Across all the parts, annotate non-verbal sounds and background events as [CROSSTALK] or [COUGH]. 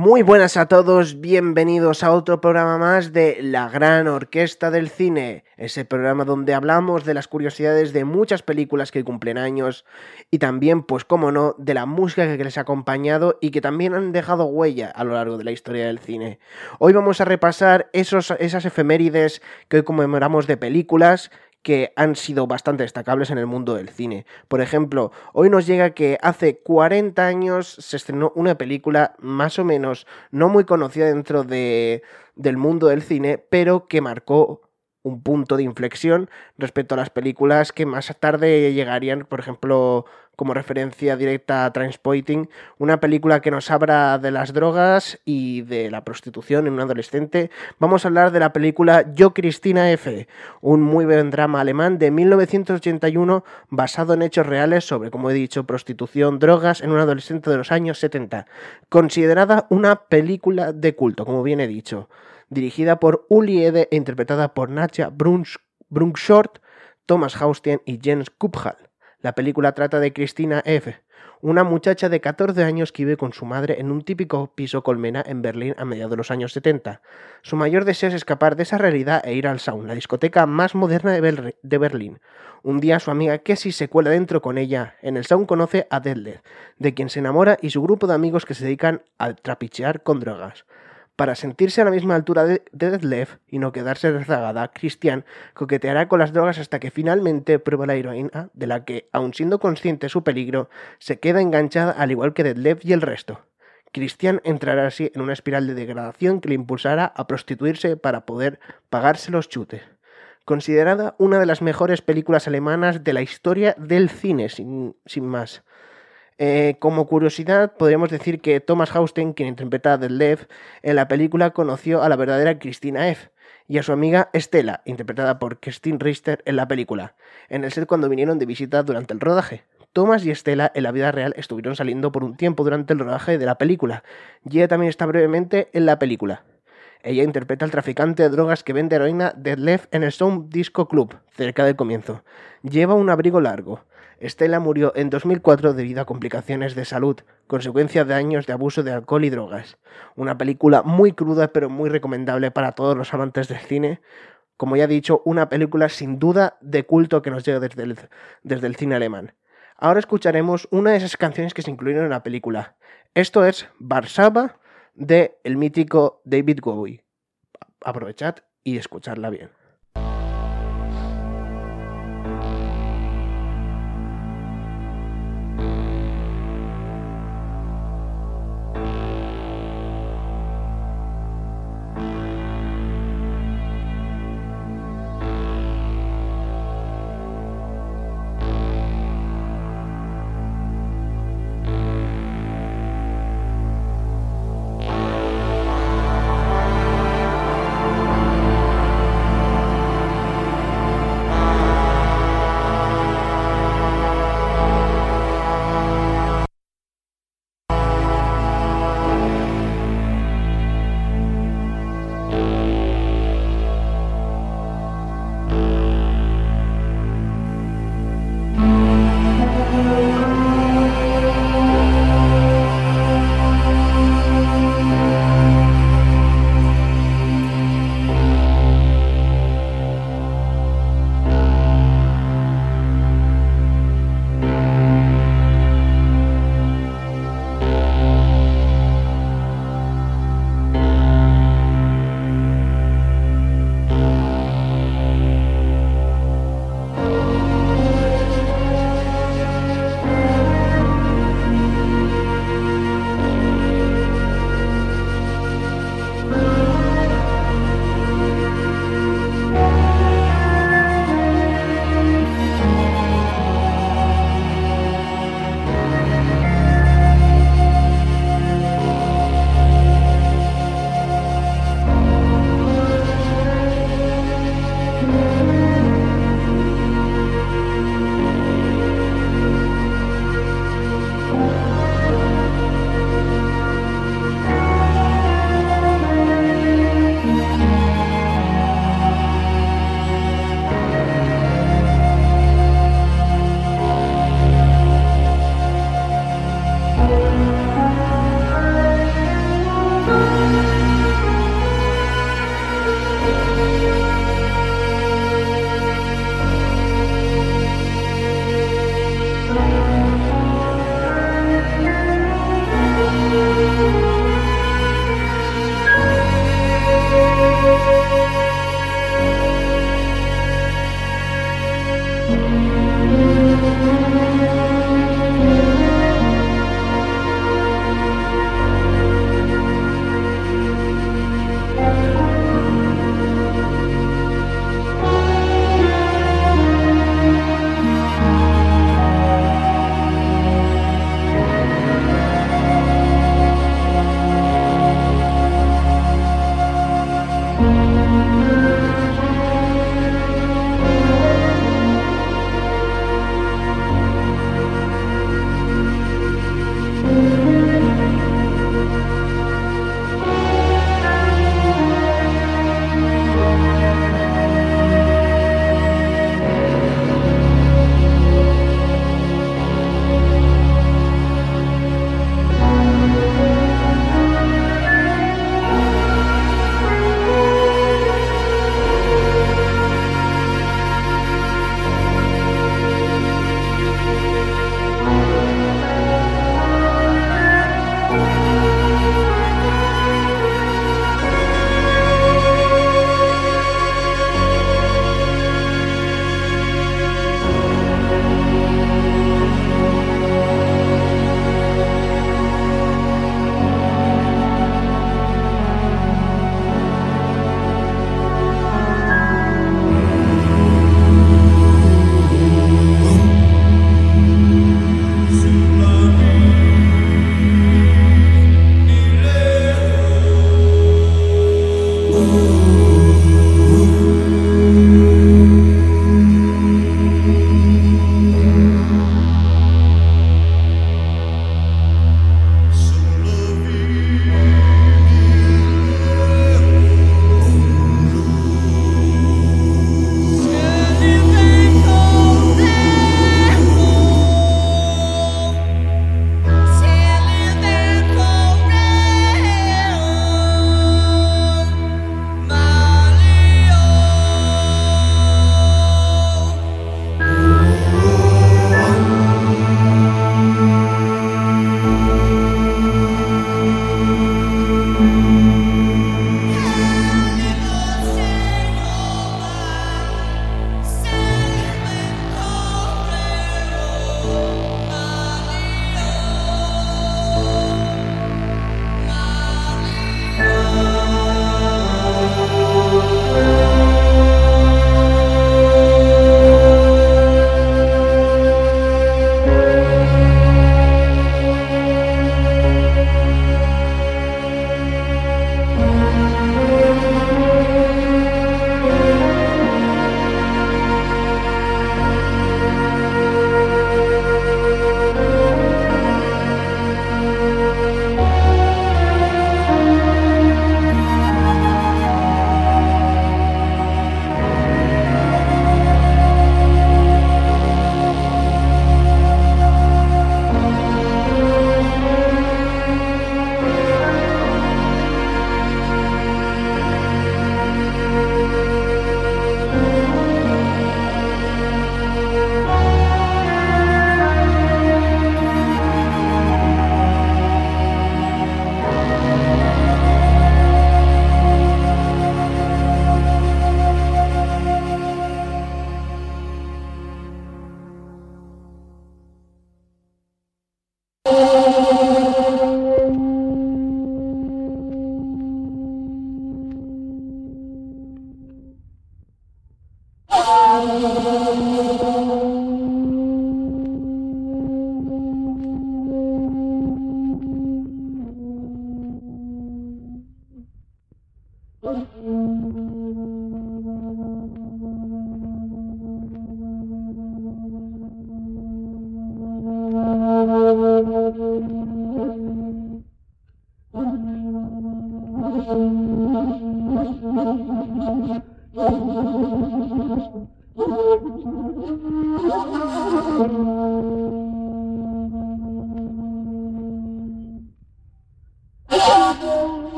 Muy buenas a todos, bienvenidos a otro programa más de La Gran Orquesta del Cine, ese programa donde hablamos de las curiosidades de muchas películas que cumplen años y también, pues como no, de la música que les ha acompañado y que también han dejado huella a lo largo de la historia del cine. Hoy vamos a repasar esos, esas efemérides que hoy conmemoramos de películas que han sido bastante destacables en el mundo del cine. Por ejemplo, hoy nos llega que hace 40 años se estrenó una película más o menos no muy conocida dentro de, del mundo del cine, pero que marcó un punto de inflexión respecto a las películas que más tarde llegarían, por ejemplo, como referencia directa a Transporting, una película que nos habla de las drogas y de la prostitución en un adolescente. Vamos a hablar de la película Yo Cristina F., un muy buen drama alemán de 1981 basado en hechos reales sobre, como he dicho, prostitución, drogas en un adolescente de los años 70, considerada una película de culto, como bien he dicho dirigida por Uli Ede e interpretada por Nadja Brunshort, Thomas Haustien y Jens Kuphal. La película trata de Cristina F., una muchacha de 14 años que vive con su madre en un típico piso colmena en Berlín a mediados de los años 70. Su mayor deseo es escapar de esa realidad e ir al Sound, la discoteca más moderna de, Berlín. Un día su amiga Kessie se cuela dentro con ella. En el Sound conoce a Deadlet, de quien se enamora y su grupo de amigos que se dedican a trapichear con drogas. Para sentirse a la misma altura de, Deadlev y no quedarse rezagada, Christian coqueteará con las drogas hasta que finalmente prueba la heroína, de la que, aun siendo consciente su peligro, se queda enganchada al igual que Deadlev y el resto. Christian entrará así en una espiral de degradación que le impulsará a prostituirse para poder pagarse los chutes. Considerada una de las mejores películas alemanas de la historia del cine, sin más. Eh, como curiosidad, podríamos decir que Thomas Hausten, quien interpreta a Lev en la película, conoció a la verdadera Christina F. y a su amiga Estela, interpretada por Christine Richter en la película, en el set cuando vinieron de visita durante el rodaje. Thomas y Estela en la vida real estuvieron saliendo por un tiempo durante el rodaje de la película, y ella también está brevemente en la película. Ella interpreta al traficante de drogas que vende heroína Lev en el Sound Disco Club, cerca del comienzo. Lleva un abrigo largo. Estela murió en 2004 debido a complicaciones de salud, consecuencia de años de abuso de alcohol y drogas. Una película muy cruda pero muy recomendable para todos los amantes del cine. Como ya he dicho, una película sin duda de culto que nos llega desde el, desde el cine alemán. Ahora escucharemos una de esas canciones que se incluyeron en la película. Esto es Barsaba de el mítico David Bowie. Aprovechad y escuchadla bien.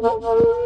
I'm sorry.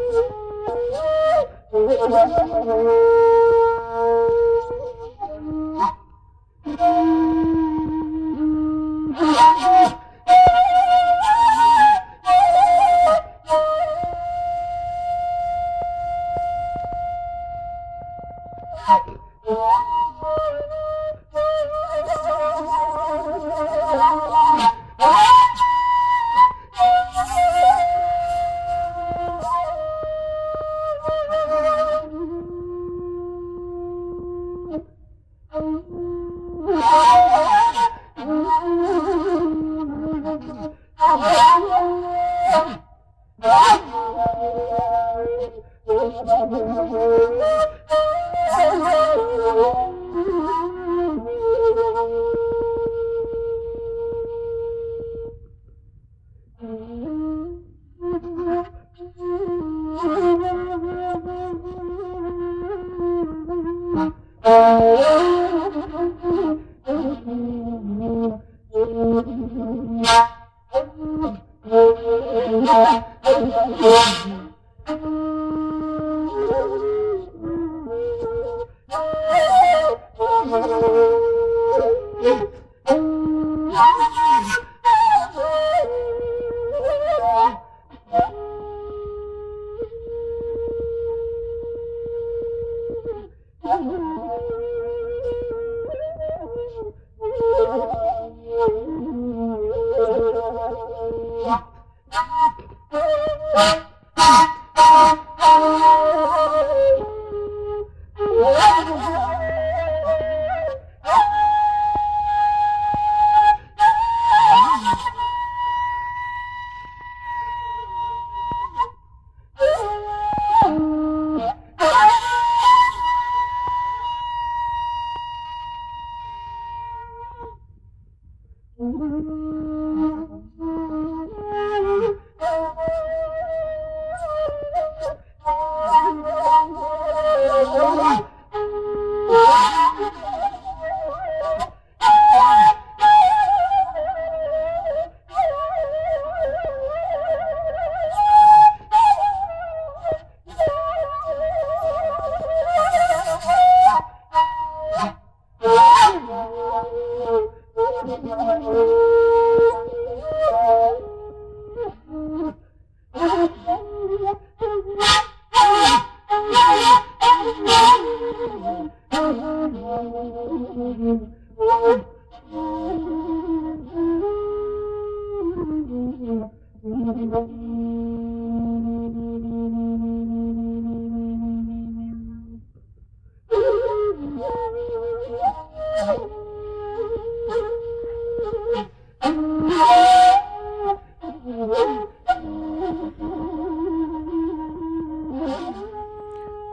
啊 [LAUGHS]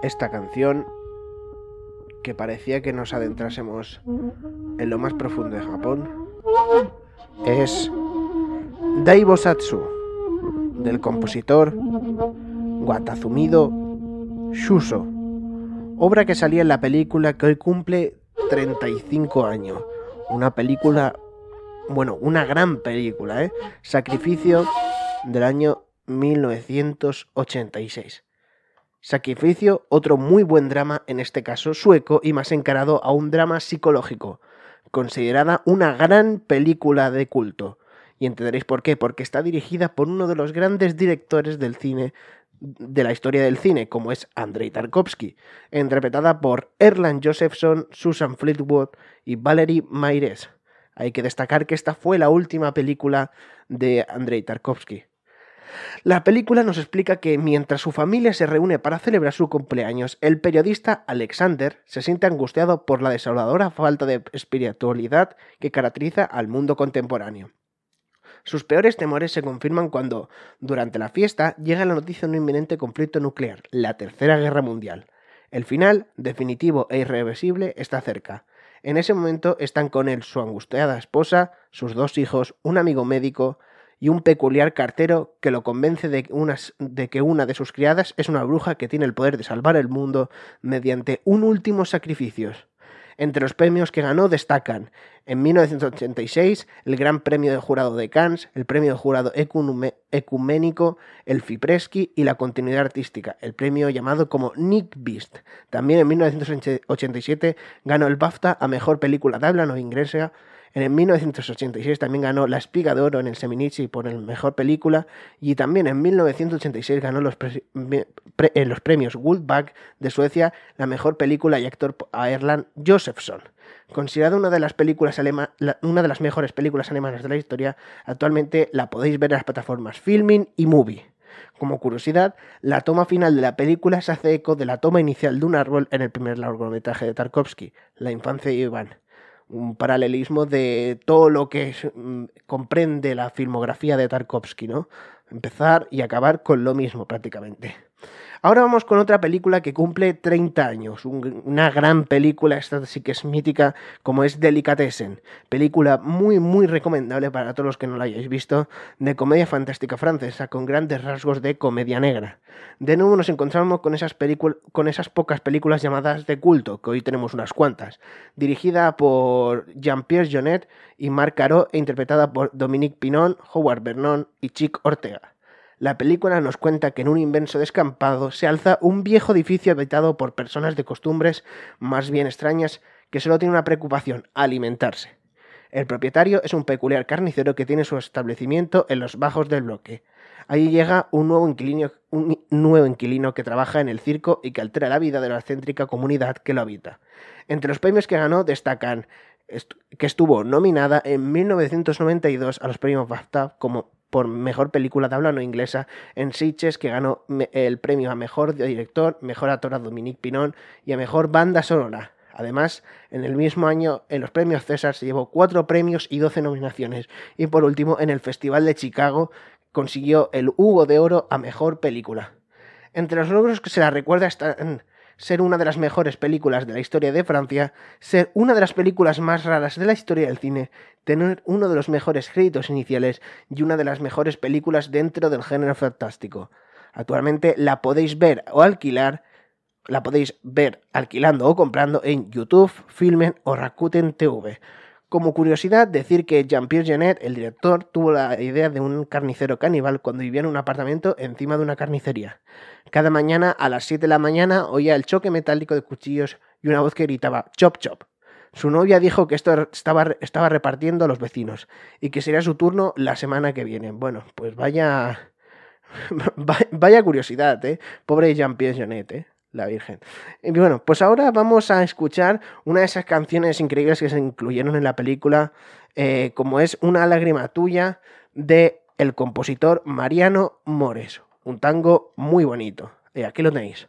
Esta canción que parecía que nos adentrásemos en lo más profundo de Japón es Daibosatsu del compositor Watazumido Shuso, obra que salía en la película que hoy cumple 35 años. Una película, bueno, una gran película, ¿eh? Sacrificio del año 1986. Sacrificio, otro muy buen drama, en este caso sueco y más encarado a un drama psicológico, considerada una gran película de culto. Y entenderéis por qué, porque está dirigida por uno de los grandes directores del cine de la historia del cine, como es Andrei Tarkovsky, interpretada por Erland Josephson, Susan Fleetwood y Valerie Mayres. Hay que destacar que esta fue la última película de Andrei Tarkovsky. La película nos explica que mientras su familia se reúne para celebrar su cumpleaños, el periodista Alexander se siente angustiado por la desoladora falta de espiritualidad que caracteriza al mundo contemporáneo. Sus peores temores se confirman cuando, durante la fiesta, llega la noticia de un inminente conflicto nuclear, la Tercera Guerra Mundial. El final, definitivo e irreversible, está cerca. En ese momento están con él su angustiada esposa, sus dos hijos, un amigo médico, y un peculiar cartero que lo convence de, de, que una de sus criadas es una bruja que tiene el poder de salvar el mundo mediante un último sacrificio. Entre los premios que ganó destacan en 1986 el Gran Premio de Jurado de Cannes, el Premio de Jurado Ecuménico, el Fipreschi y la Continuidad Artística, el premio llamado como Nick Beast. También en 1987 ganó el BAFTA a Mejor Película de habla no inglesa en 1986 también ganó la Espiga de Oro en el Seminichi por el Mejor Película y también en 1986 ganó los, en los premios Guldbagge de Suecia la Mejor Película y Actor a Erland Josephson. Considerada una de las películas una de las mejores películas alemanas de la historia, actualmente la podéis ver en las plataformas Filming y Movie. Como curiosidad, la toma final de la película se hace eco de la toma inicial de un árbol en el primer largometraje de Tarkovsky, La infancia de Iván un paralelismo de todo lo que mm, comprende la filmografía de Tarkovsky, ¿no? Empezar y acabar con lo mismo prácticamente. Ahora vamos con otra película que cumple 30 años, una gran película, esta sí que es mítica, como es Delicatessen. Película muy, muy recomendable para todos los que no la hayáis visto, de comedia fantástica francesa, con grandes rasgos de comedia negra. De nuevo nos encontramos con esas, con esas pocas películas llamadas de culto, que hoy tenemos unas cuantas, dirigida por Jean-Pierre Jonet y Marc Caro e interpretada por Dominique Pinon, Howard Vernon y Chick Ortega. La película nos cuenta que en un inmenso descampado se alza un viejo edificio habitado por personas de costumbres más bien extrañas que solo tienen una preocupación, alimentarse. El propietario es un peculiar carnicero que tiene su establecimiento en los bajos del bloque. Allí llega un nuevo, inquilino, un nuevo inquilino que trabaja en el circo y que altera la vida de la céntrica comunidad que lo habita. Entre los premios que ganó destacan que estuvo nominada en 1992 a los premios BAFTA como por mejor película de habla no inglesa en Sitges, que ganó el premio a mejor director, mejor actor a Dominique Pinon y a mejor banda sonora. Además, en el mismo año, en los premios César se llevó cuatro premios y doce nominaciones. Y por último, en el Festival de Chicago consiguió el Hugo de Oro a mejor película. Entre los logros que se la recuerda están ser una de las mejores películas de la historia de Francia, ser una de las películas más raras de la historia del cine, tener uno de los mejores créditos iniciales y una de las mejores películas dentro del género fantástico. Actualmente la podéis ver o alquilar, la podéis ver alquilando o comprando en YouTube, Filmen o Rakuten TV. Como curiosidad, decir que Jean-Pierre Genet, el director, tuvo la idea de un carnicero caníbal cuando vivía en un apartamento encima de una carnicería. Cada mañana a las 7 de la mañana oía el choque metálico de cuchillos y una voz que gritaba chop chop. Su novia dijo que esto estaba, estaba repartiendo a los vecinos y que sería su turno la semana que viene. Bueno, pues vaya. [LAUGHS] vaya curiosidad, ¿eh? Pobre Jean-Pierre Genet, ¿eh? La Virgen. Y bueno, pues ahora vamos a escuchar una de esas canciones increíbles que se incluyeron en la película, eh, como es Una lágrima tuya de el compositor Mariano Mores. Un tango muy bonito. Y aquí lo tenéis.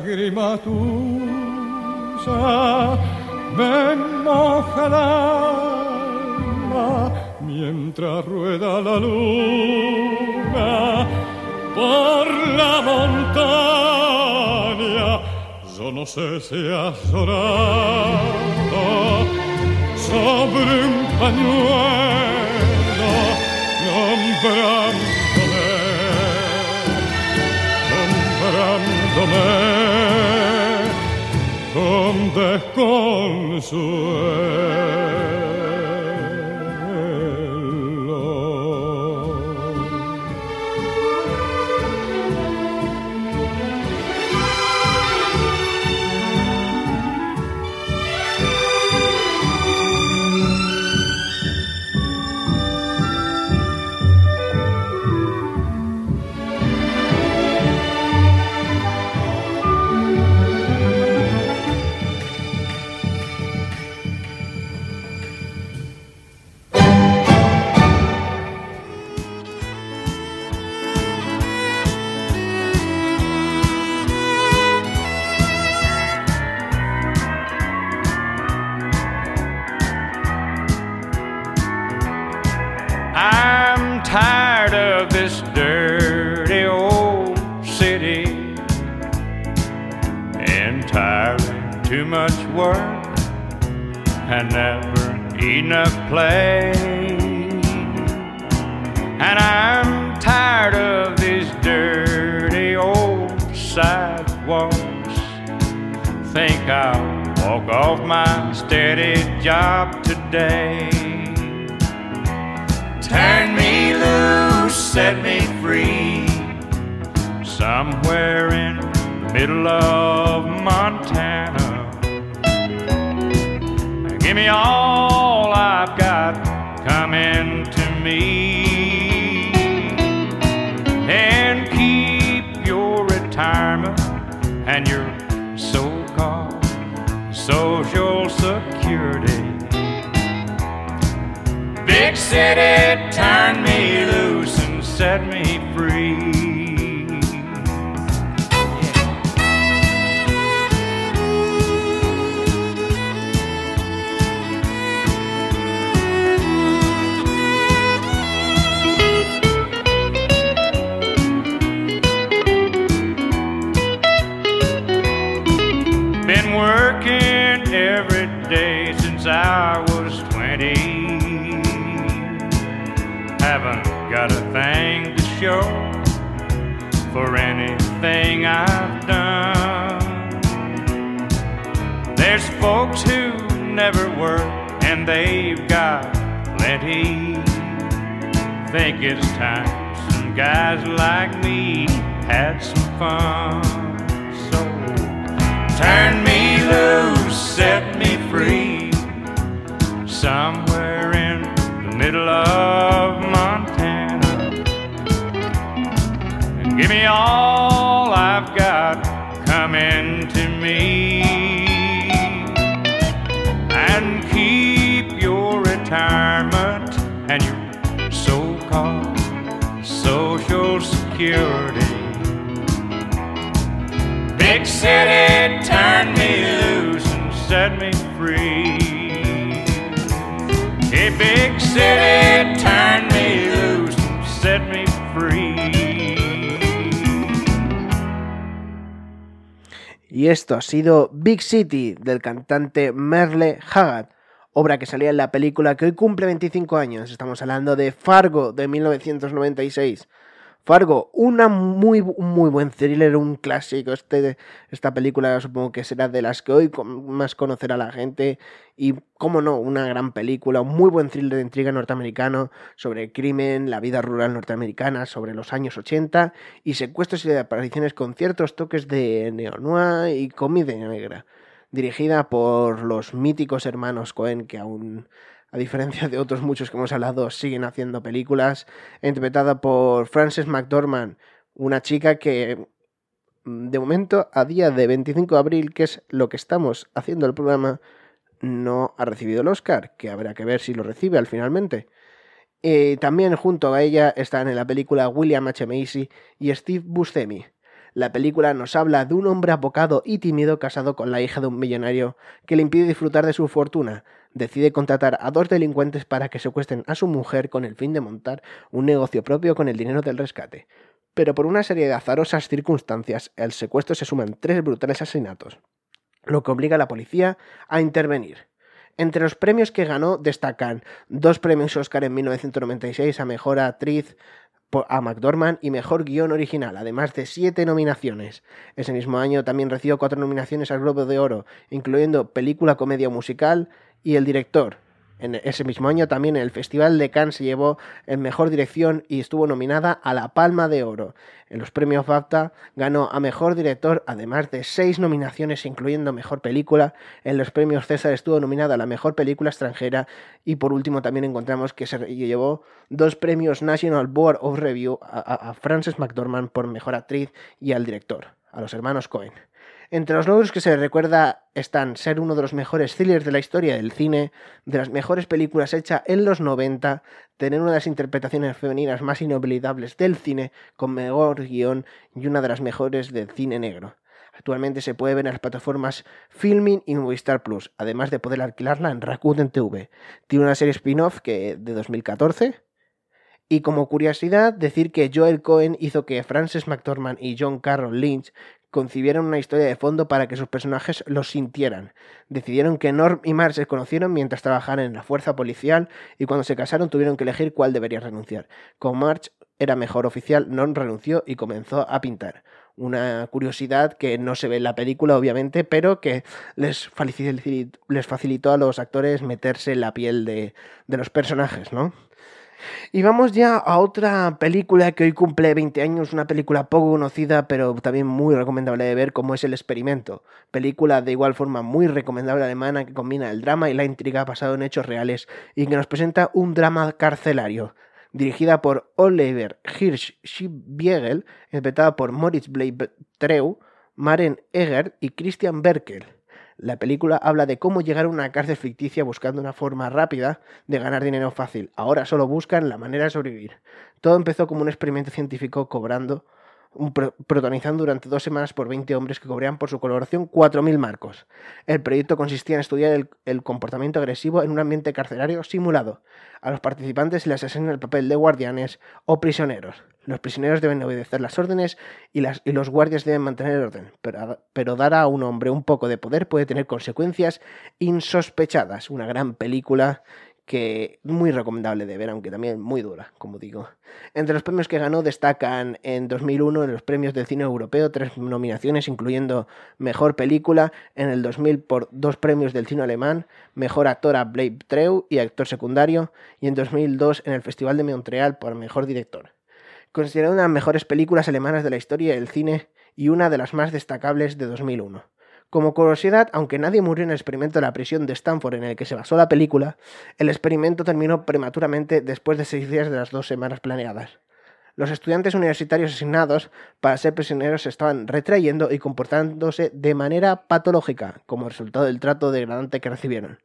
Lágrima tuya me moja alma mientras rueda la luna por la montaña. Yo no sé si has llorado sobre un pañuelo nombrándome nombrándome con desconsuelo. Work and never enough play. And I'm tired of these dirty old sidewalks. Think I'll walk off my steady job today. Turn me loose, set me free. Somewhere in the middle of Montana. Give me all I've got coming to me. And keep your retirement and your so called social security. Big city, turn me loose and set me free. Got a thing to show for anything I've done. There's folks who never work and they've got plenty. Think it's time some guys like me had some fun. So turn me loose, set me free, somewhere in the middle of Montana. Give me all I've got coming to me. And keep your retirement and your so called Social Security. Big city, turn me loose and set me free. Hey, big city, turn me loose and set me Y esto ha sido Big City del cantante Merle Haggard, obra que salía en la película que hoy cumple 25 años. Estamos hablando de Fargo de 1996. Fargo, una muy, muy buen thriller, un clásico. Este, esta película supongo que será de las que hoy más conocerá la gente. Y, cómo no, una gran película, un muy buen thriller de intriga norteamericano sobre el crimen, la vida rural norteamericana, sobre los años 80 y secuestros y apariciones con ciertos toques de neo-noir y comedia negra. Dirigida por los míticos hermanos Cohen, que aún, a diferencia de otros muchos que hemos hablado, siguen haciendo películas. Interpretada por Frances McDormand, una chica que, mm, de momento, a día de 25 de abril, que es lo que estamos haciendo el programa, no ha recibido el Oscar, que habrá que ver si lo recibe al finalmente. Eh, también junto a ella están en la película William H. Macy y Steve Buscemi. La película nos habla de un hombre abocado y tímido casado con la hija de un millonario que le impide disfrutar de su fortuna. Decide contratar a dos delincuentes para que secuestren a su mujer con el fin de montar un negocio propio con el dinero del rescate. Pero por una serie de azarosas circunstancias, el secuestro se suman tres brutales asesinatos, lo que obliga a la policía a intervenir. Entre los premios que ganó destacan dos premios Oscar en 1996 a Mejor Actriz a McDormand y Mejor Guión Original, además de siete nominaciones. Ese mismo año también recibió cuatro nominaciones al Globo de Oro, incluyendo Película Comedia Musical y El Director. En ese mismo año también el Festival de Cannes se llevó en Mejor Dirección y estuvo nominada a la Palma de Oro. En los premios BAFTA ganó a Mejor Director, además de seis nominaciones, incluyendo Mejor Película. En los premios César estuvo nominada a la Mejor Película Extranjera. Y por último también encontramos que se llevó dos premios National Board of Review a, a- a Frances McDormand por Mejor Actriz y al director, a los hermanos Cohen. Entre los logros que se recuerda están ser uno de los mejores thrillers de la historia del cine, de las mejores películas hechas en los 90, tener una de las interpretaciones femeninas más inolvidables del cine, con mejor guion y una de las mejores del cine negro. Actualmente se puede ver en las plataformas Filming y Movistar Plus, además de poder alquilarla en Rakuten TV. Tiene una serie spin-off que de 2014. Y como curiosidad, decir que Joel Cohen hizo que Frances McDormand y John Carroll Lynch concibieron una historia de fondo para que sus personajes lo sintieran. Decidieron que Norm y Marge se conocieron mientras trabajaban en la fuerza policial y cuando se casaron tuvieron que elegir cuál debería renunciar. Como Marge era mejor oficial, Norm renunció y comenzó a pintar. Una curiosidad que no se ve en la película, obviamente, pero que les, facili- les facilitó a los actores meterse en la piel de los personajes, ¿no? Y vamos ya a otra película que hoy cumple 20 años, una película poco conocida, pero también muy recomendable de ver, como es El Experimento. Película de igual forma muy recomendable alemana que combina el drama y la intriga basado en hechos reales y que nos presenta un drama carcelario. Dirigida por Oliver Hirsch-Biegel, interpretada por Moritz Bleib-Treu, Maren Egert y Christian Berkel. La película habla de cómo llegar a una cárcel ficticia buscando una forma rápida de ganar dinero fácil. Ahora solo buscan la manera de sobrevivir. Todo empezó como un experimento científico cobrando, un pro- protagonizando durante dos semanas por 20 hombres que cobraban por su colaboración 4.000 marcos. El proyecto consistía en estudiar el, comportamiento agresivo en un ambiente carcelario simulado. A los participantes se les asigna el papel de guardianes o prisioneros. Los prisioneros deben obedecer las órdenes y, los guardias deben mantener el orden, pero, pero dar a un hombre un poco de poder puede tener consecuencias insospechadas. Una gran película que muy recomendable de ver, aunque también muy dura, como digo. Entre los premios que ganó destacan en 2001 en los premios del cine europeo tres nominaciones, incluyendo Mejor Película, en el 2000 por dos premios del cine alemán, Mejor Actor a Blake Treu y Actor Secundario, y en 2002 en el Festival de Montreal por Mejor Director. Considerada una de las mejores películas alemanas de la historia del cine y una de las más destacables de 2001. Como curiosidad, aunque nadie murió en el experimento de la prisión de Stanford en el que se basó la película, el experimento terminó prematuramente después de seis días de las dos semanas planeadas. Los estudiantes universitarios asignados para ser prisioneros estaban retrayendo y comportándose de manera patológica, como resultado del trato degradante que recibieron.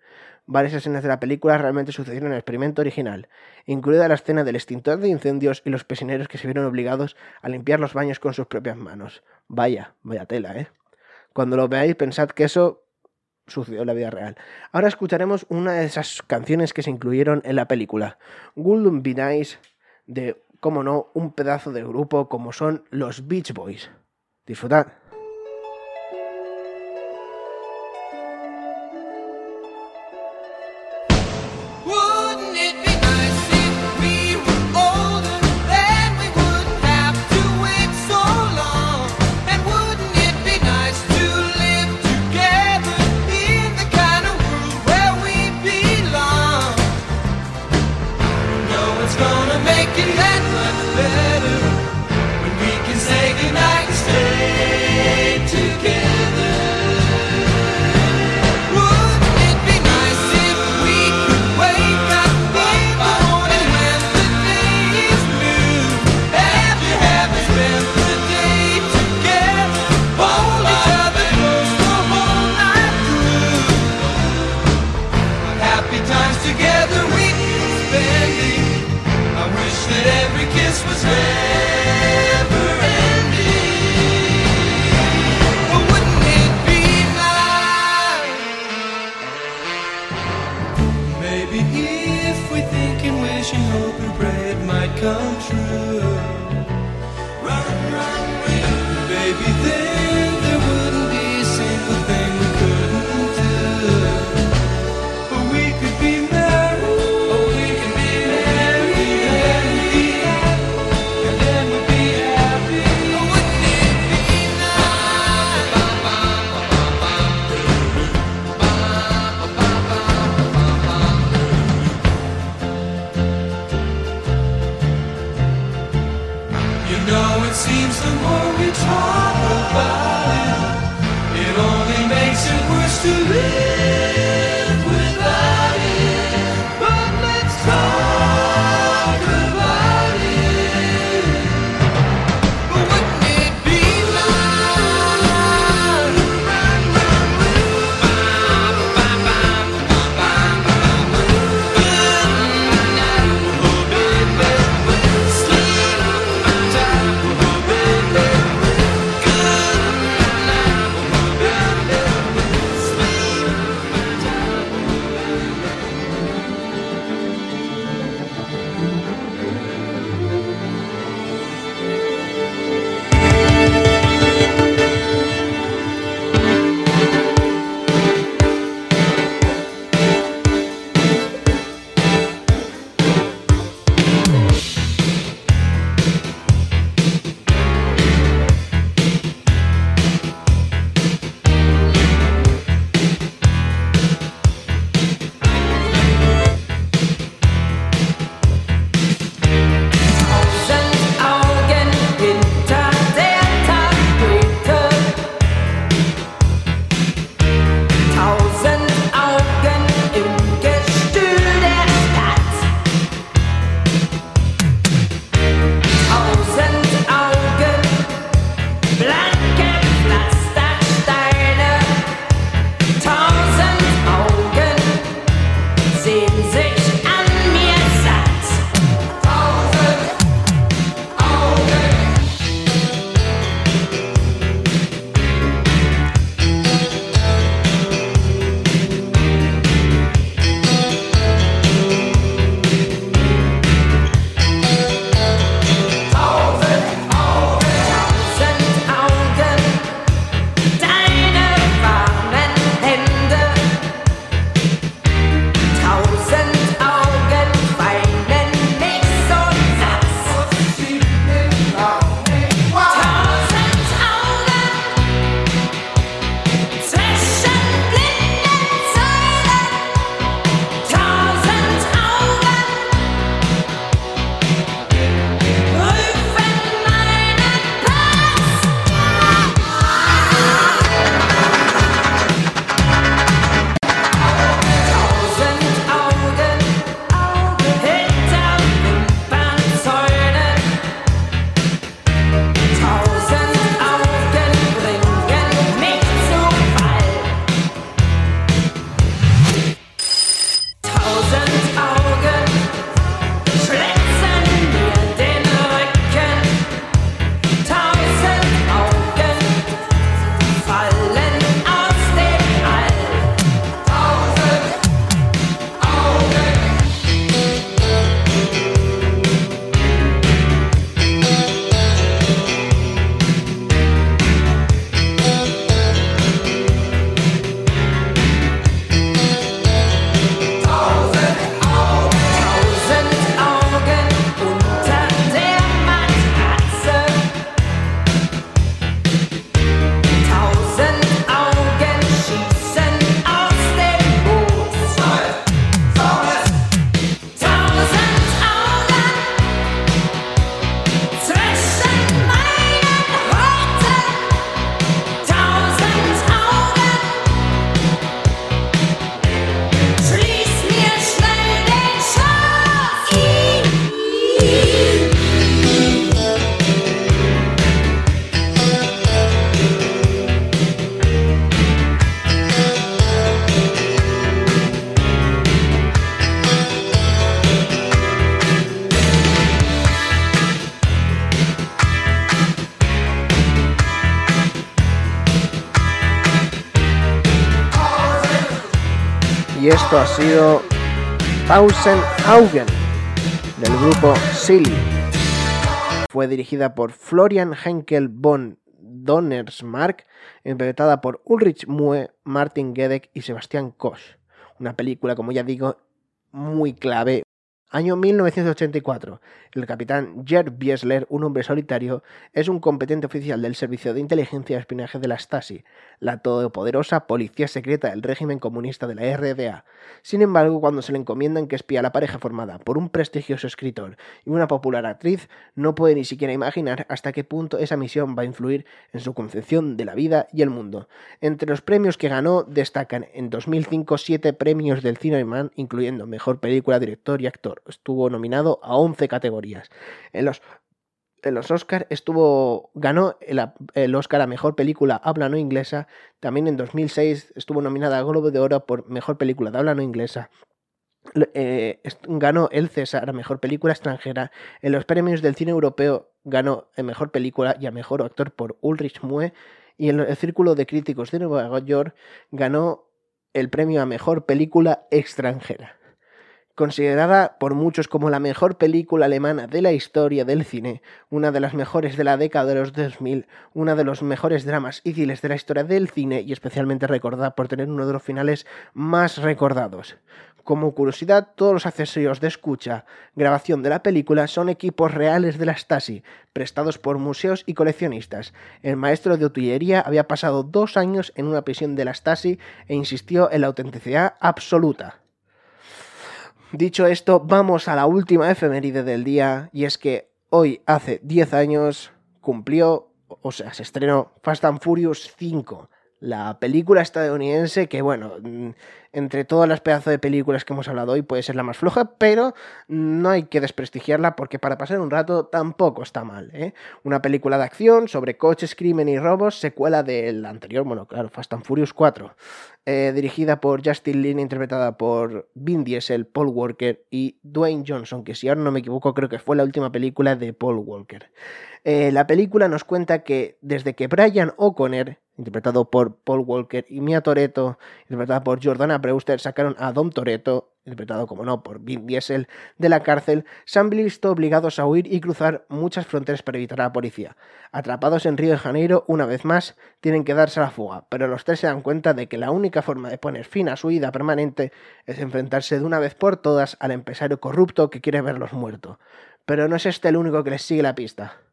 Varias escenas de la película realmente sucedieron en el experimento original, incluida la escena del extintor de incendios y los prisioneros que se vieron obligados a limpiar los baños con sus propias manos. Vaya, vaya tela, ¿eh? Cuando lo veáis, pensad que eso sucedió en la vida real. Ahora escucharemos una de esas canciones que se incluyeron en la película, Golden Be Nice, de, como no, un pedazo de grupo como son los Beach Boys. Disfrutad. Be spending. I wish that every kiss was never ha sido Augen del grupo Silly. Fue dirigida por Florian Henkel von Donnersmarck, interpretada por Ulrich Mue, Martin Gedeck y Sebastián Koch. Una película, como ya digo, muy clave. Año 1984. El capitán Gerd Biesler, un hombre solitario, es un competente oficial del Servicio de Inteligencia y Espionaje de la Stasi, la todopoderosa policía secreta del régimen comunista de la RDA. Sin embargo, cuando se le encomiendan que espía a la pareja formada por un prestigioso escritor y una popular actriz, no puede ni siquiera imaginar hasta qué punto esa misión va a influir en su concepción de la vida y el mundo. Entre los premios que ganó destacan en 2005 siete premios del cine alemán, incluyendo Mejor Película, Director y Actor. Estuvo nominado a 11 categorías. En los Oscar estuvo ganó el, Oscar a mejor película habla no inglesa. También en 2006 estuvo nominada al Globo de Oro por mejor película de habla no inglesa. Eh, ganó el César a mejor película extranjera. En los premios del cine europeo ganó a mejor película y a mejor actor por Ulrich Mue. Y en el Círculo de Críticos de Nueva York ganó el premio a mejor película extranjera considerada por muchos como la mejor película alemana de la historia del cine, una de las mejores de la década de los 2000, una de los mejores dramas y de la historia del cine y especialmente recordada por tener uno de los finales más recordados. Como curiosidad, todos los accesorios de escucha, grabación de la película son equipos reales de la Stasi, prestados por museos y coleccionistas. El maestro de utilería había pasado dos años en una prisión de la Stasi e insistió en la autenticidad absoluta. Dicho esto, vamos a la última efeméride del día y es que hoy, hace 10 años, cumplió, o sea, se estrenó Fast and Furious 5, la película estadounidense que, bueno, entre todas las pedazos de películas que hemos hablado hoy puede ser la más floja, pero no hay que desprestigiarla porque para pasar un rato tampoco está mal. ¿eh? Una película de acción sobre coches, crimen y robos, secuela del anterior, bueno, claro, Fast and Furious 4, eh, dirigida por Justin Lin, interpretada por Vin Diesel, Paul Walker y Dwayne Johnson, que si ahora no me equivoco creo que fue la última película de Paul Walker. Eh, la película nos cuenta que desde que Brian O'Connor, interpretado por Paul Walker, y Mia Toretto, interpretada por Jordana Brewster, sacaron a Dom Toretto, interpretado como no por Vin Diesel, de la cárcel, se han visto obligados a huir y cruzar muchas fronteras para evitar a la policía. Atrapados en Río de Janeiro, una vez más, tienen que darse a la fuga, pero los tres se dan cuenta de que la única forma de poner fin a su vida permanente es enfrentarse de una vez por todas al empresario corrupto que quiere verlos muertos. Pero no es este el único que les sigue la pista.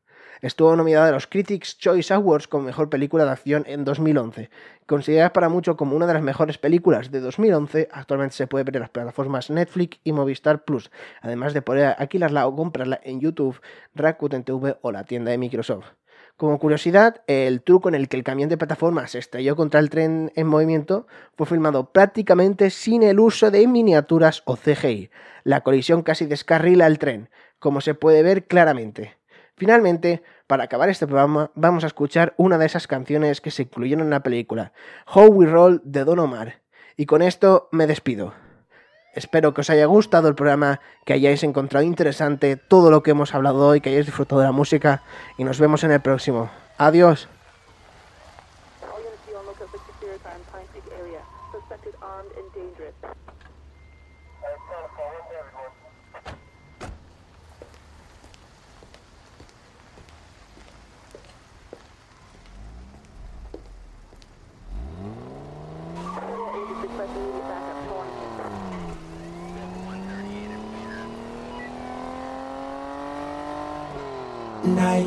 Estuvo nominada a los Critics' Choice Awards como mejor película de acción en 2011. Considerada para mucho como una de las mejores películas de 2011, actualmente se puede ver en las plataformas Netflix y Movistar Plus, además de poder alquilarla o comprarla en YouTube, Rakuten TV o la tienda de Microsoft. Como curiosidad, el truco en el que el camión de plataforma se estrelló contra el tren en movimiento fue filmado prácticamente sin el uso de miniaturas o CGI. La colisión casi descarrila el tren, como se puede ver claramente. Finalmente, para acabar este programa, vamos a escuchar una de esas canciones que se incluyeron en la película, How We Roll de Don Omar. Y con esto me despido. Espero que os haya gustado el programa, que hayáis encontrado interesante todo lo que hemos hablado hoy, que hayáis disfrutado de la música y nos vemos en el próximo. Adiós. Night